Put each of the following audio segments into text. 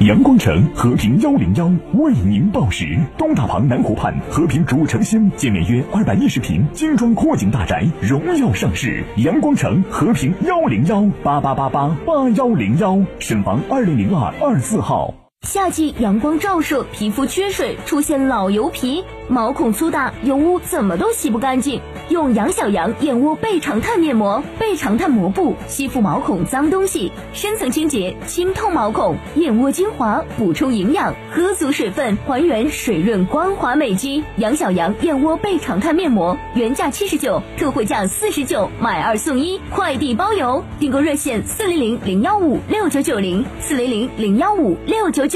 阳光城和平幺零幺为您报时：东大旁南湖畔和平主城新，建面约二百一十平精装阔景大宅，荣耀上市。阳光城和平幺零幺八八八八八幺零幺，沈房二零零二二四号。夏季阳光照射，皮肤缺水，出现老油皮，毛孔粗大，油污怎么都洗不干净。用杨小羊燕窝倍长炭面膜，倍长炭膜布吸附毛孔脏东西，深层清洁，清透毛孔。燕窝精华补充营养，喝足水分，还原水润光滑美肌。杨小羊燕窝倍长炭面膜原价七十九，特惠价四十九，买二送一，快递包邮。订购热线：四零零零幺五六九九零，四零零零幺五六九九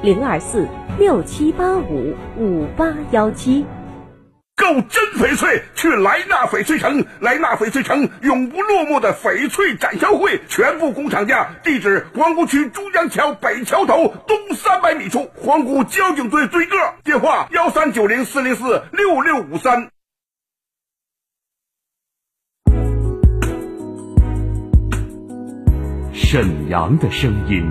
零二四六七八五五八幺七。购真翡翠，去莱纳翡翠城。莱纳翡翠城永不落幕的翡翠展销会，全部工厂价。地址：皇姑区珠江桥北桥头东三百米处，皇姑交警队对个。电话：幺三九零四零四六六五三。沈阳的声音，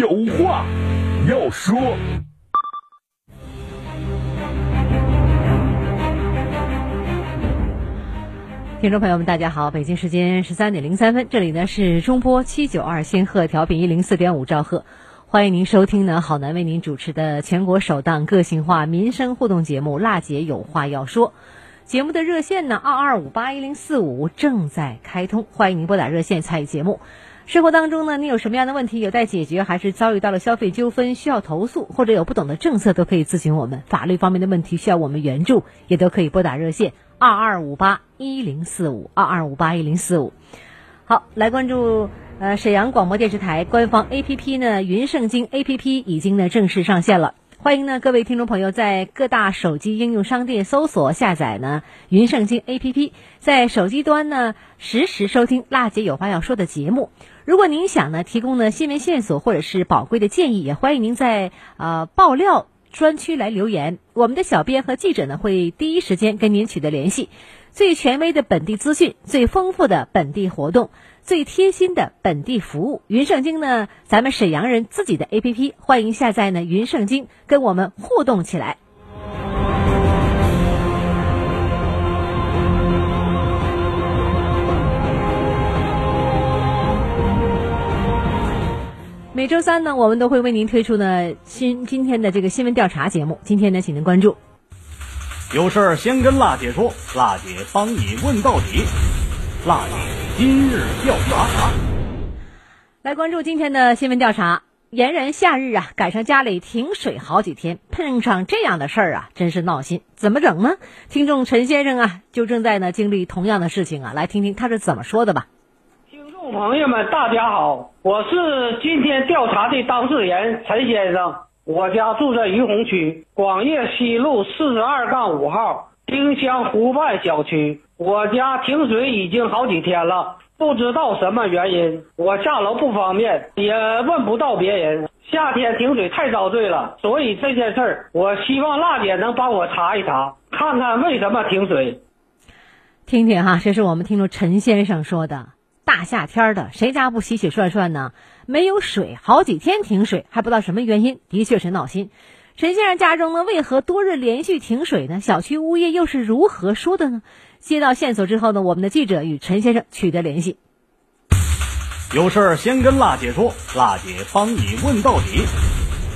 有话要说。听众朋友们，大家好！北京时间十三点零三分，这里呢是中波七九二仙鹤调频一零四点五兆赫，欢迎您收听呢好男为您主持的全国首档个性化民生互动节目《辣姐有话要说》。节目的热线呢二二五八一零四五正在开通，欢迎您拨打热线参与节目。生活当中呢，你有什么样的问题有待解决，还是遭遇到了消费纠纷需要投诉，或者有不懂的政策，都可以咨询我们。法律方面的问题需要我们援助，也都可以拨打热线。二二五八一零四五，二二五八一零四五。好，来关注呃沈阳广播电视台官方 A P P 呢，云盛京 A P P 已经呢正式上线了。欢迎呢各位听众朋友在各大手机应用商店搜索下载呢云盛京 A P P，在手机端呢实时收听辣姐有话要说的节目。如果您想呢提供呢新闻线索或者是宝贵的建议，也欢迎您在呃爆料。专区来留言，我们的小编和记者呢会第一时间跟您取得联系。最权威的本地资讯，最丰富的本地活动，最贴心的本地服务。云盛京呢，咱们沈阳人自己的 APP，欢迎下载呢。云盛京跟我们互动起来。每周三呢，我们都会为您推出呢新今天的这个新闻调查节目。今天呢，请您关注。有事儿先跟辣姐说，辣姐帮你问到底。辣姐今日调查，来关注今天的新闻调查。炎炎夏日啊，赶上家里停水好几天，碰上这样的事儿啊，真是闹心。怎么整呢？听众陈先生啊，就正在呢经历同样的事情啊，来听听他是怎么说的吧。朋友们，大家好，我是今天调查的当事人陈先生，我家住在于洪区广业西路四十二杠五号丁香湖畔小区，我家停水已经好几天了。不知道什么原因，我下楼不方便，也问不到别人。夏天停水太遭罪了，所以这件事儿，我希望辣姐能帮我查一查，看看为什么停水。听听哈，这是我们听众陈先生说的。大夏天的，谁家不洗洗涮涮呢？没有水，好几天停水，还不知道什么原因，的确是闹心。陈先生家中呢，为何多日连续停水呢？小区物业又是如何说的呢？接到线索之后呢，我们的记者与陈先生取得联系。有事儿先跟辣姐说，辣姐帮你问到底。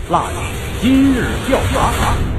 辣姐今日调查。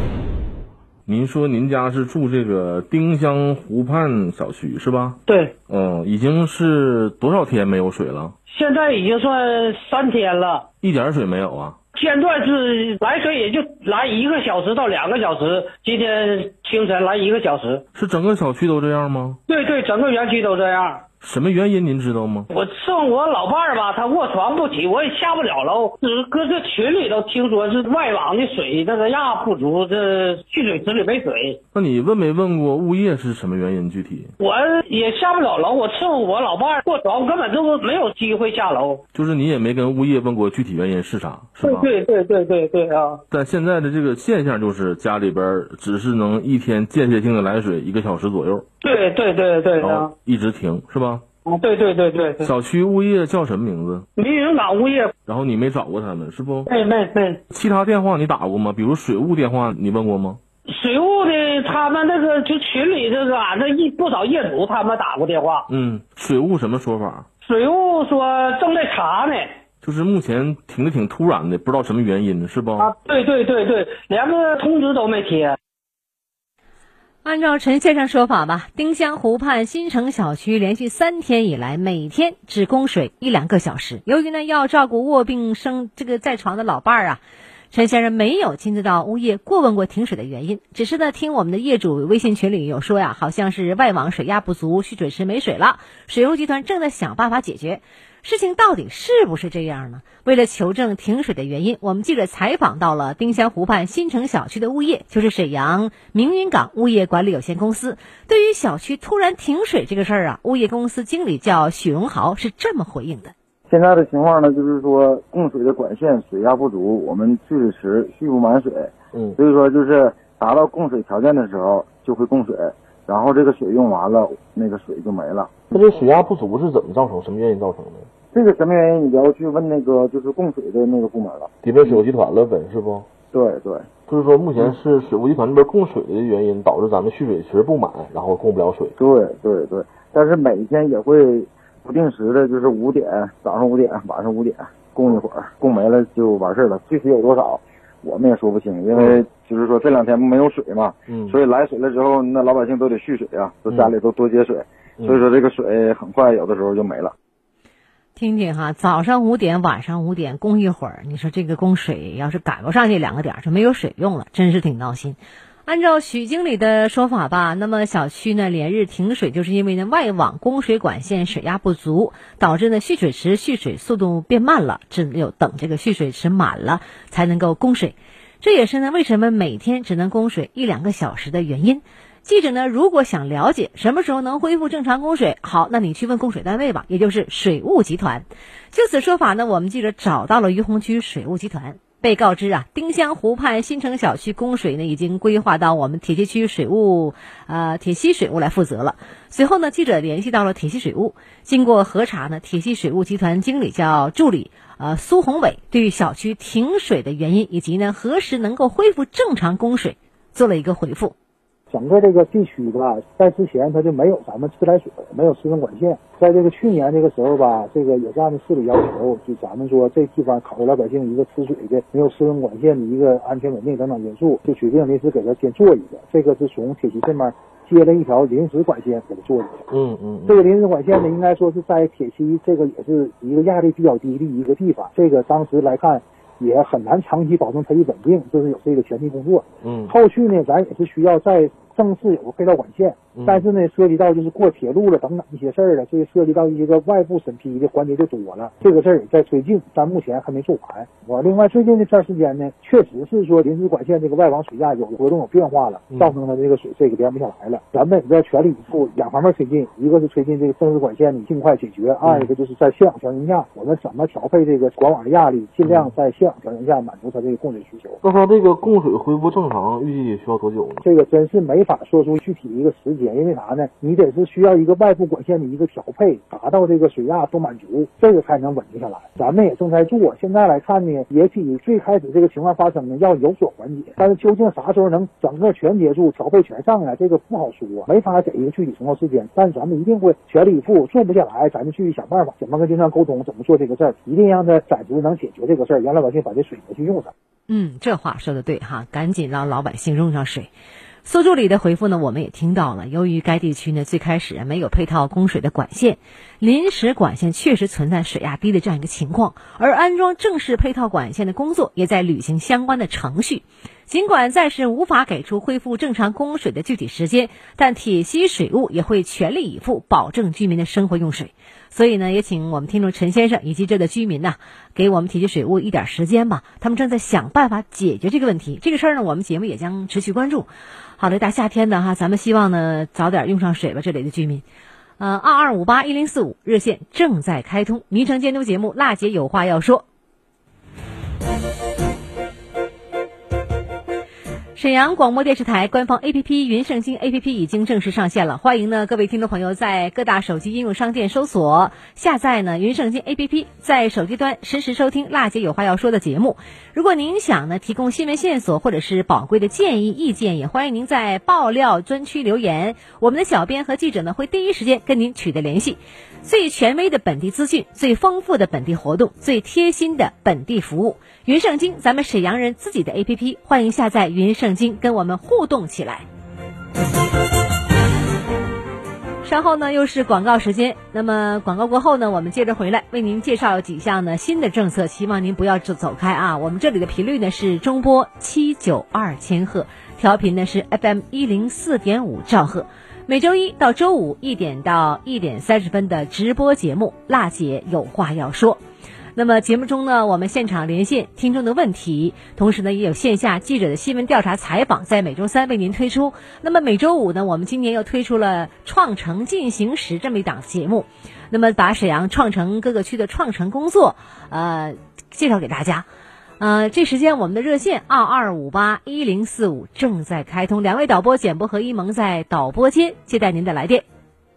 您说您家是住这个丁香湖畔小区是吧？对。嗯，已经是多少天没有水了？现在已经算三天了。一点水没有啊？间断是来水也就来一个小时到两个小时，今天清晨来一个小时。是整个小区都这样吗？对对，整个园区都这样。什么原因您知道吗？我送我老伴儿吧，他卧床不起，我也下不了楼。只搁这群里头听说是外网的水那个压不足，这蓄水池里没水。那你问没问过物业是什么原因？具体我也下不了楼，我伺候我老伴儿卧床，根本就没有机会下楼。就是你也没跟物业问过具体原因是啥，是吧？对对对对对啊！但现在的这个现象就是家里边只是能一天间歇性的来水一个小时左右。对对对对啊！一直停是吧？啊，对对对对。小区物业叫什么名字？民营港物业。然后你没找过他们是不？没没没。其他电话你打过吗？比如水务电话你问过吗？水务的他们那个就群里这个俺这一不少业主他们打过电话。嗯，水务什么说法？水务说正在查呢。就是目前停的挺突然的，不知道什么原因，是不？啊，对对对对，连个通知都没贴。按照陈先生说法吧，丁香湖畔新城小区连续三天以来，每天只供水一两个小时。由于呢要照顾卧病生这个在床的老伴儿啊，陈先生没有亲自到物业过问过停水的原因，只是呢听我们的业主微信群里有说呀，好像是外网水压不足，蓄水池没水了，水务集团正在想办法解决。事情到底是不是这样呢？为了求证停水的原因，我们记者采访到了丁香湖畔新城小区的物业，就是沈阳明云港物业管理有限公司。对于小区突然停水这个事儿啊，物业公司经理叫许荣豪是这么回应的：现在的情况呢，就是说供水的管线水压不足，我们蓄水池蓄不满水，嗯，所以说就是达到供水条件的时候就会供水，然后这个水用完了，那个水就没了。那这水压不足是怎么造成？什么原因造成的？这个什么原因？你要去问那个就是供水的那个部门了。得问水务集团了，呗是不？对对，就是说目前是水务集团这边供水的原因导致咱们蓄水池不满，然后供不了水。对对对，但是每天也会不定时的，就是五点早上五点晚上五点供一会儿，供没了就完事儿了。具体有多少，我们也说不清，因为就是说这两天没有水嘛，嗯，所以来水了之后，那老百姓都得蓄水啊，都家里都多接水，所以说这个水很快有的时候就没了。听听哈，早上五点，晚上五点供一会儿，你说这个供水要是赶不上这两个点儿，就没有水用了，真是挺闹心。按照许经理的说法吧，那么小区呢连日停水，就是因为呢外网供水管线水压不足，导致呢蓄水池蓄水速度变慢了，只有等这个蓄水池满了才能够供水。这也是呢为什么每天只能供水一两个小时的原因。记者呢，如果想了解什么时候能恢复正常供水，好，那你去问供水单位吧，也就是水务集团。就此说法呢，我们记者找到了于洪区水务集团，被告知啊，丁香湖畔新城小区供水呢已经规划到我们铁西区水务，呃，铁西水务来负责了。随后呢，记者联系到了铁西水务，经过核查呢，铁西水务集团经理叫助理呃苏宏伟，对于小区停水的原因以及呢何时能够恢复正常供水做了一个回复。整个这个地区吧，在之前它就没有咱们自来水，没有市政管线。在这个去年这个时候吧，这个也是按照市里要求，就咱们说这地方考虑老百姓一个吃水的没有市政管线的一个安全稳定等等因素，就决定临时给他先做一个。这个是从铁西这边接了一条临时管线给他做的。嗯嗯，这个临时管线呢，应该说是在铁西这个也是一个压力比较低的一个地方。这个当时来看。也很难长期保证它的稳定，就是有这个前期工作。嗯，后续呢，咱也是需要在正式有个配套管线，但是呢，涉及到就是过铁路了等等一些事儿了，所以涉及到一些个外部审批的环节就多了，这个事儿也在推进，但目前还没做完。我另外最近这段时间呢，确实是说临时管线这个外网水压有活动有变化了，造成它这个水这个连不下来了。咱们也在全力以赴两方面推进，一个是推进这个正式管线的尽快解决，二一个就是在现有条件下，我们怎么调配这个管网的压力，尽量在现有条件下满足它这个供水需求。那它这个供水恢复正常，预计需要多久呢？这个真是没法说出具体的一个时间，因为啥呢？你得是需要一个外部管线的一个调配，达到这个水压都满足，这个才能稳定下来。咱们也正在做，现在来看呢，也比最开始这个情况发生呢要有所缓解。但是究竟啥时候能整个全结束、调配全上来，这个不好说，没法给一个具体承诺时间。但是咱们一定会全力以赴，做不下来，咱就去想办法，怎么跟经商沟通，怎么做这个事儿，一定让他暂时能解决这个事儿，让老百姓把这水能去用上。嗯，这话说的对哈，赶紧让老百姓用上水。苏助理的回复呢，我们也听到了。由于该地区呢最开始没有配套供水的管线，临时管线确实存在水压低的这样一个情况，而安装正式配套管线的工作也在履行相关的程序。尽管暂时无法给出恢复正常供水的具体时间，但铁西水务也会全力以赴保证居民的生活用水。所以呢，也请我们听众陈先生以及这的居民呐，给我们铁西水务一点时间吧。他们正在想办法解决这个问题。这个事儿呢，我们节目也将持续关注。好的，大夏天的哈，咱们希望呢早点用上水吧。这里的居民，呃，二二五八一零四五热线正在开通。民生监督节目，娜姐有话要说。沈阳广播电视台官方 APP 云盛京 APP 已经正式上线了，欢迎呢各位听众朋友在各大手机应用商店搜索下载呢云盛京 APP，在手机端实时收听辣姐有话要说的节目。如果您想呢提供新闻线索或者是宝贵的建议意见，也欢迎您在爆料专区留言，我们的小编和记者呢会第一时间跟您取得联系。最权威的本地资讯，最丰富的本地活动，最贴心的本地服务。云盛京，咱们沈阳人自己的 APP，欢迎下载云圣盛京，跟我们互动起来。稍后呢，又是广告时间。那么广告过后呢，我们接着回来为您介绍几项呢新的政策，希望您不要走走开啊。我们这里的频率呢是中波七九二千赫，调频呢是 FM 一零四点五兆赫。每周一到周五一点到一点三十分的直播节目，辣姐有话要说。那么节目中呢，我们现场连线听众的问题，同时呢也有线下记者的新闻调查采访，在每周三为您推出。那么每周五呢，我们今年又推出了“创城进行时”这么一档节目，那么把沈阳创城各个区的创城工作，呃，介绍给大家。呃，这时间我们的热线二二五八一零四五正在开通，两位导播简博和一萌在导播间接待您的来电。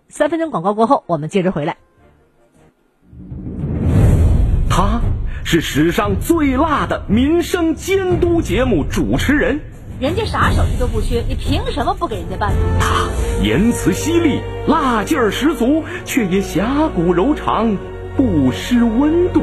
三分钟广告过后，我们接着回来。他是史上最辣的民生监督节目主持人，人家啥手续都不缺，你凭什么不给人家办？他言辞犀利，辣劲儿十足，却也侠骨柔肠，不失温度。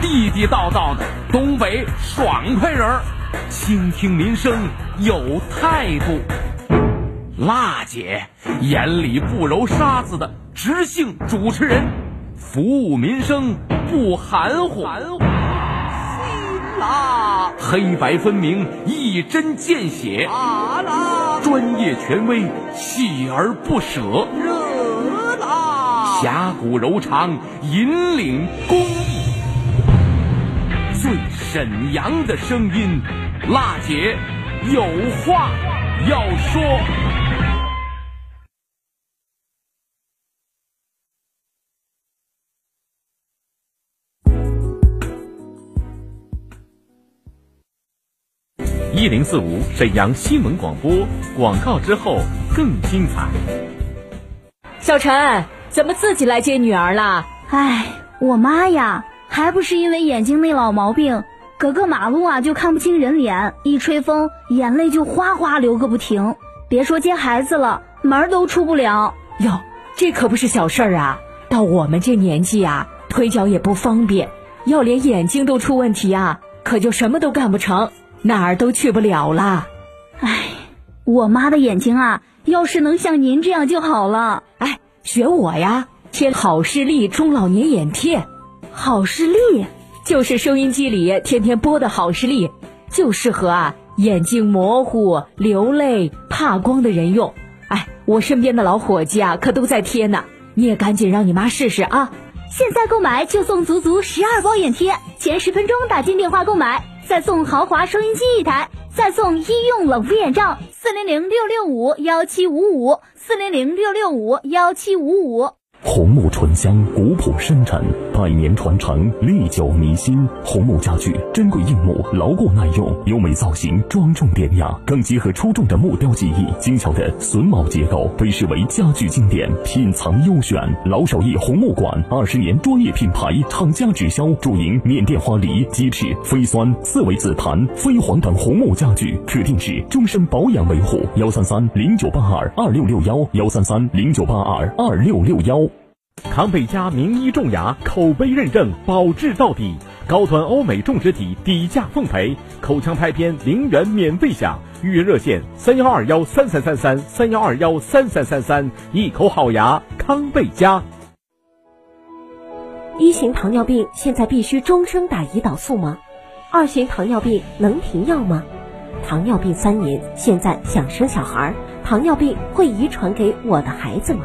地地道道的东北爽快人儿，倾听民生有态度。辣姐眼里不揉沙子的直性主持人，服务民生不含糊。辛辣，黑白分明，一针见血。专业权威，锲而不舍。热辣，侠骨柔肠，引领公益。对沈阳的声音，辣姐有话要说。一零四五沈阳新闻广播，广告之后更精彩。小陈，怎么自己来接女儿了？哎，我妈呀！还不是因为眼睛那老毛病，隔个马路啊就看不清人脸，一吹风眼泪就哗哗流个不停。别说接孩子了，门都出不了。哟，这可不是小事儿啊！到我们这年纪啊，腿脚也不方便，要连眼睛都出问题啊，可就什么都干不成，哪儿都去不了了。唉，我妈的眼睛啊，要是能像您这样就好了。哎，学我呀，贴好视力中老年眼贴。好视力就是收音机里天天播的好视力，就适合啊眼睛模糊、流泪、怕光的人用。哎，我身边的老伙计啊，可都在贴呢。你也赶紧让你妈试试啊！现在购买就送足足十二包眼贴，前十分钟打进电话购买，再送豪华收音机一台，再送医用冷敷眼罩。四零零六六五幺七五五，四零零六六五幺七五五。红木醇香，古朴深沉，百年传承，历久弥新。红木家具，珍贵硬木，牢固耐用，优美造型，庄重典雅，更结合出众的木雕技艺，精巧的榫卯结构，被视为家具经典，品藏优选。老手艺红木馆，二十年专业品牌，厂家直销，主营缅甸花梨、鸡翅、飞酸、四维紫檀、飞黄等红木家具，可定制，终身保养维护。幺三三零九八二二六六幺，幺三三零九八二二六六幺。康贝佳名医种牙，口碑认证，保质到底。高端欧美种植体，底价奉陪，口腔拍片零元免费享。预约热线：三幺二幺三三三三三幺二幺三三三三。一口好牙，康贝佳。一型糖尿病现在必须终生打胰岛素吗？二型糖尿病能停药吗？糖尿病三年，现在想生小孩，糖尿病会遗传给我的孩子吗？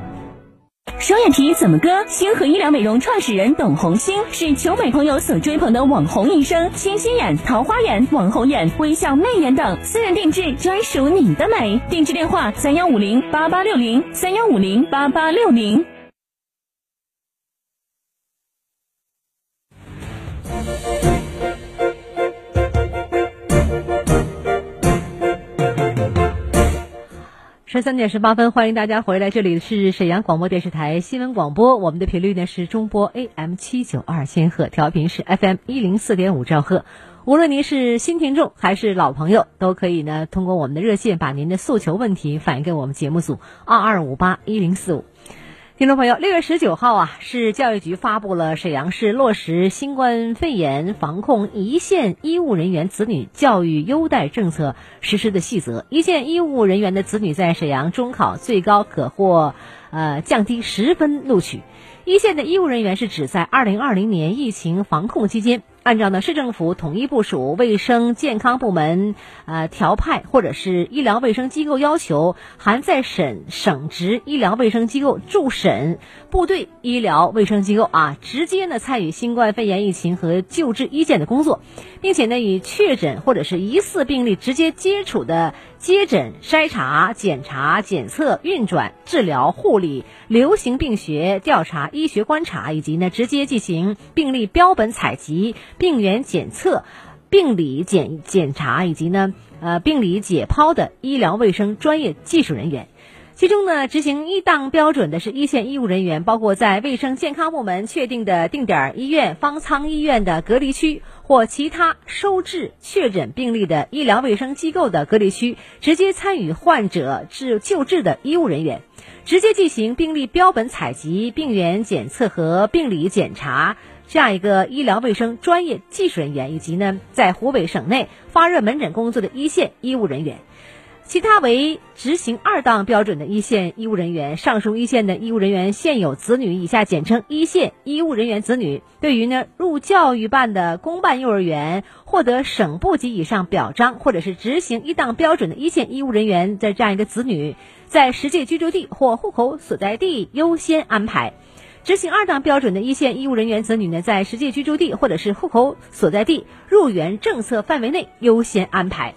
双眼皮怎么割？星河医疗美容创始人董红星是求美朋友所追捧的网红医生，清新眼、桃花眼、网红眼、微笑媚眼等，私人定制，专属你的美。定制电话：三幺五零八八六零三幺五零八八六零。十三点十八分，欢迎大家回来，这里是沈阳广播电视台新闻广播，我们的频率呢是中波 AM 七九二千赫，调频是 FM 一零四点五兆赫。无论您是新听众还是老朋友，都可以呢通过我们的热线把您的诉求问题反映给我们节目组二二五八一零四五。听众朋友，六月十九号啊，市教育局发布了沈阳市落实新冠肺炎防控一线医务人员子女教育优待政策实施的细则。一线医务人员的子女在沈阳中考最高可获呃降低十分录取。一线的医务人员是指在二零二零年疫情防控期间。按照呢市政府统一部署、卫生健康部门呃调派或者是医疗卫生机构要求，含在省省直医疗卫生机构驻省部队医疗卫生机构啊，直接呢参与新冠肺炎疫情和救治一线的工作，并且呢与确诊或者是疑似病例直接接触的接诊、筛查、检查、检测、运转、治疗、护理、流行病学调查、医学观察，以及呢直接进行病例标本采集。病原检测、病理检检查以及呢，呃，病理解剖的医疗卫生专业技术人员，其中呢，执行一档标准的是一线医务人员，包括在卫生健康部门确定的定点医院、方舱医院的隔离区或其他收治确诊病例的医疗卫生机构的隔离区，直接参与患者治救治的医务人员，直接进行病例标本采集、病原检测和病理检查。这样一个医疗卫生专业技术人员，以及呢在湖北省内发热门诊工作的一线医务人员。其他为执行二档标准的一线医务人员，上述一线的医务人员现有子女（以下简称一线医务人员子女）。对于呢入教育办的公办幼儿园获得省部级以上表彰，或者是执行一档标准的一线医务人员的这样一个子女，在实际居住地或户口所在地优先安排；执行二档标准的一线医务人员子女呢，在实际居住地或者是户口所在地入园政策范围内优先安排。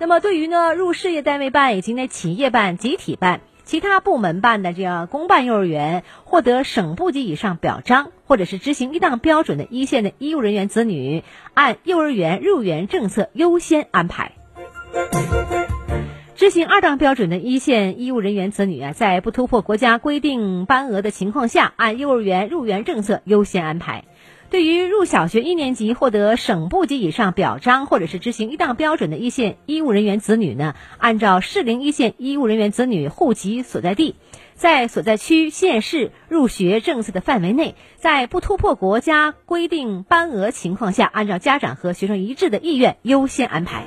那么，对于呢入事业单位办以及呢企业办、集体办、其他部门办的这样公办幼儿园获得省部级以上表彰，或者是执行一档标准的一线的医务人员子女，按幼儿园入园政策优先安排；执行二档标准的一线医务人员子女啊，在不突破国家规定班额的情况下，按幼儿园入园政策优先安排。对于入小学一年级获得省部级以上表彰，或者是执行一档标准的一线医务人员子女呢，按照适龄一线医务人员子女户籍所在地，在所在区县市入学政策的范围内，在不突破国家规定班额情况下，按照家长和学生一致的意愿优先安排。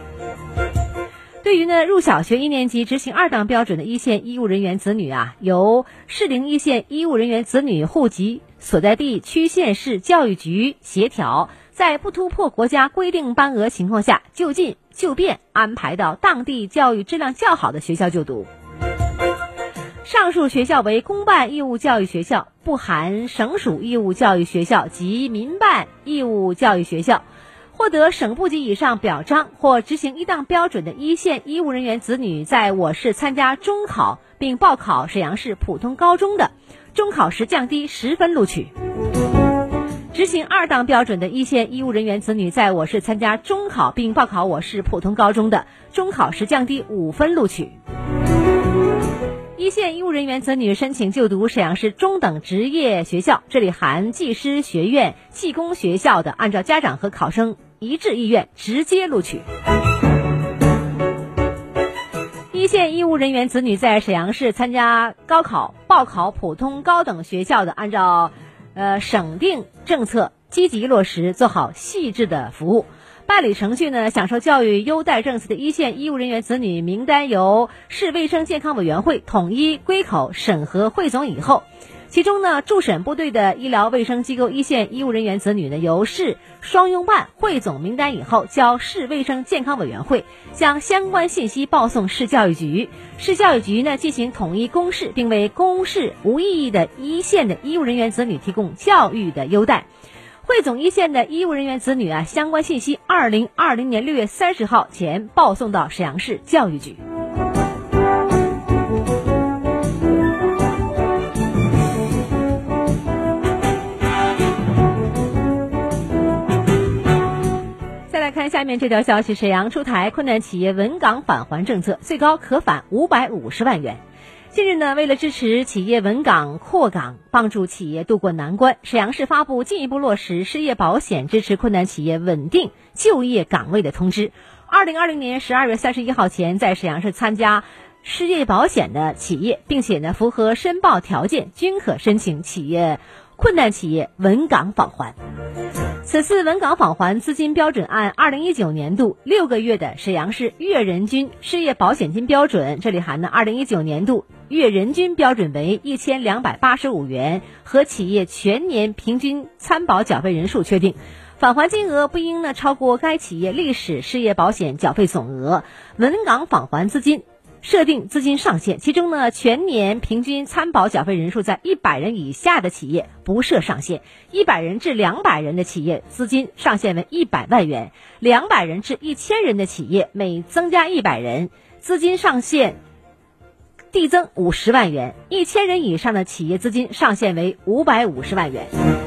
对于呢入小学一年级执行二档标准的一线医务人员子女啊，由适龄一线医务人员子女户籍。所在地区县市教育局协调，在不突破国家规定班额情况下，就近就便安排到当地教育质量较好的学校就读。上述学校为公办义务教育学校，不含省属义务教育学校及民办义务教育学校。获得省部级以上表彰或执行一档标准的一线医务人员子女，在我市参加中考并报考沈阳市普通高中的。中考时降低十分录取，执行二档标准的一线医务人员子女在我市参加中考并报考我市普通高中的，中考时降低五分录取。一线医务人员子女申请就读沈阳市中等职业学校，这里含技师学院、技工学校的，按照家长和考生一致意愿直接录取。一线医务人员子女在沈阳市参加高考、报考普通高等学校的，按照，呃省定政策积极落实，做好细致的服务。办理程序呢，享受教育优待政策的一线医务人员子女名单由市卫生健康委员会统一归口审核汇总以后。其中呢，驻审部队的医疗卫生机构一线医务人员子女呢，由市双拥办汇总名单以后，交市卫生健康委员会，将相关信息报送市教育局，市教育局呢进行统一公示，并为公示无异议的一线的医务人员子女提供教育的优待。汇总一线的医务人员子女啊，相关信息，二零二零年六月三十号前报送到沈阳市教育局。下面这条消息：沈阳出台困难企业稳岗返还政策，最高可返五百五十万元。近日呢，为了支持企业稳岗扩岗，帮助企业渡过难关，沈阳市发布进一步落实失业保险支持困难企业稳定就业岗位的通知。二零二零年十二月三十一号前，在沈阳市参加失业保险的企业，并且呢符合申报条件，均可申请企业困难企业稳岗返还。此次稳岗返还资金标准按二零一九年度六个月的沈阳市月人均失业保险金标准，这里含的二零一九年度月人均标准为一千两百八十五元，和企业全年平均参保缴费人数确定，返还金额不应呢超过该企业历史失业保险缴费总额，稳岗返还资金。设定资金上限，其中呢，全年平均参保缴费人数在一百人以下的企业不设上限；一百人至两百人的企业资金上限为一百万元；两百人至一千人的企业每增加一百人，资金上限递增五十万元；一千人以上的企业资金上限为五百五十万元。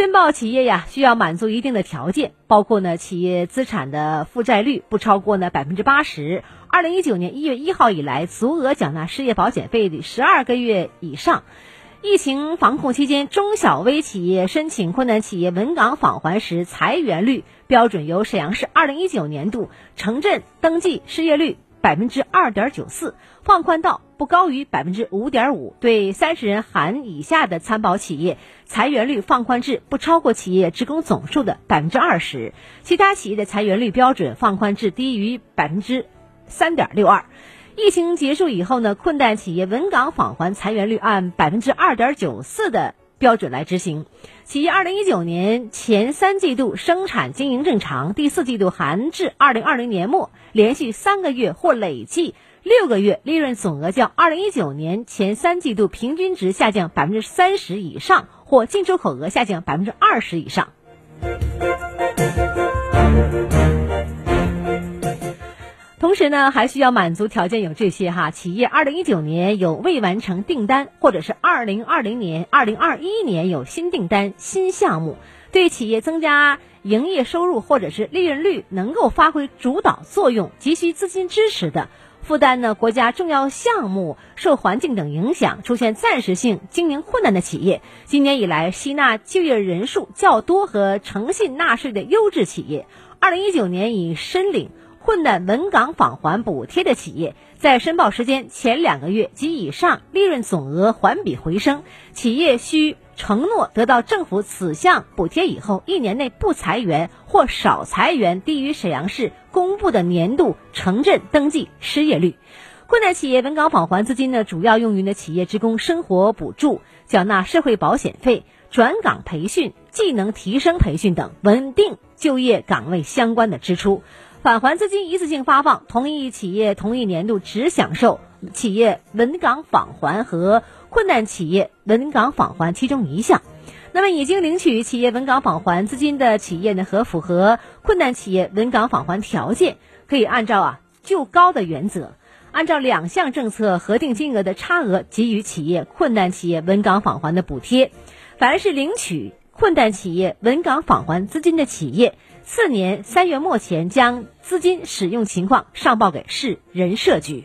申报企业呀，需要满足一定的条件，包括呢，企业资产的负债率不超过呢百分之八十。二零一九年一月一号以来，足额缴纳失业保险费的十二个月以上。疫情防控期间，中小微企业申请困难企业稳岗返还时，裁员率标准由沈阳市二零一九年度城镇登记失业率百分之二点九四放宽到。不高于百分之五点五，对三十人含以下的参保企业裁员率放宽至不超过企业职工总数的百分之二十，其他企业的裁员率标准放宽至低于百分之三点六二。疫情结束以后呢，困难企业稳岗返还裁员率按百分之二点九四的标准来执行。企业二零一九年前三季度生产经营正常，第四季度含至二零二零年末连续三个月或累计六个月利润总额较二零一九年前三季度平均值下降百分之三十以上，或进出口额下降百分之二十以上。同时呢，还需要满足条件有这些哈：企业二零一九年有未完成订单，或者是二零二零年、二零二一年有新订单、新项目，对企业增加营业收入或者是利润率能够发挥主导作用、急需资金支持的，负担呢国家重要项目受环境等影响出现暂时性经营困难的企业，今年以来吸纳就业人数较多和诚信纳税的优质企业，二零一九年已申领。困难稳岗返还补贴的企业，在申报时间前两个月及以上，利润总额环比回升。企业需承诺得到政府此项补贴以后，一年内不裁员或少裁员，低于沈阳市公布的年度城镇登记失业率。困难企业稳岗返还资金呢，主要用于呢企业职工生活补助、缴纳社会保险费、转岗培训、技能提升培训等稳定就业岗位相关的支出。返还资金一次性发放，同一企业同一年度只享受企业稳岗返还和困难企业稳岗返还其中一项。那么，已经领取企业稳岗返还资金的企业呢，和符合困难企业稳岗返还条件，可以按照啊就高的原则，按照两项政策核定金额的差额给予企业困难企业稳岗返还的补贴。凡是领取困难企业稳岗返还资金的企业。次年三月末前，将资金使用情况上报给市人社局。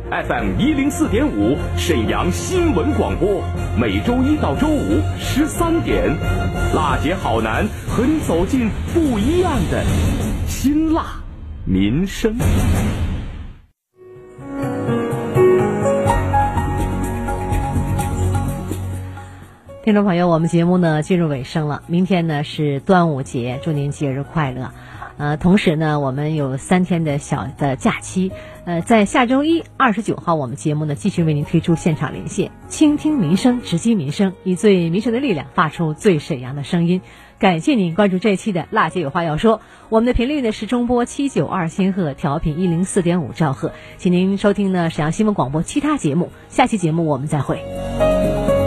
，FM 一零四点五，沈阳新闻广播，每周一到周五十三点，辣姐好男和你走进不一样的。辛辣民生，听众朋友，我们节目呢进入尾声了。明天呢是端午节，祝您节日快乐。呃，同时呢，我们有三天的小的假期。呃，在下周一二十九号，我们节目呢继续为您推出现场连线，倾听民生，直击民生，以最民生的力量，发出最沈阳的声音。感谢您关注这一期的《辣姐有话要说》，我们的频率呢是中波七九二千赫，调频一零四点五兆赫，请您收听呢沈阳新闻广播其他节目。下期节目我们再会。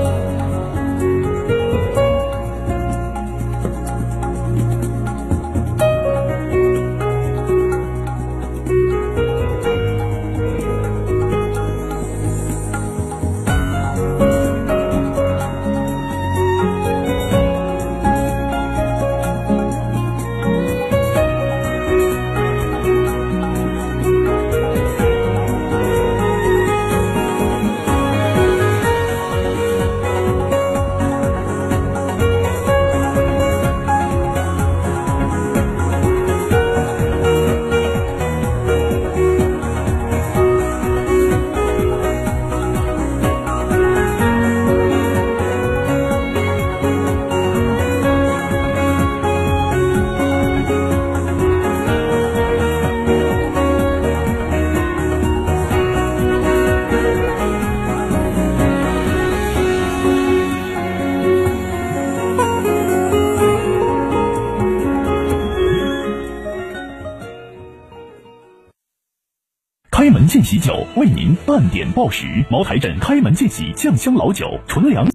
见喜酒为您半点报时，茅台镇开门见喜酱香老酒，纯粮。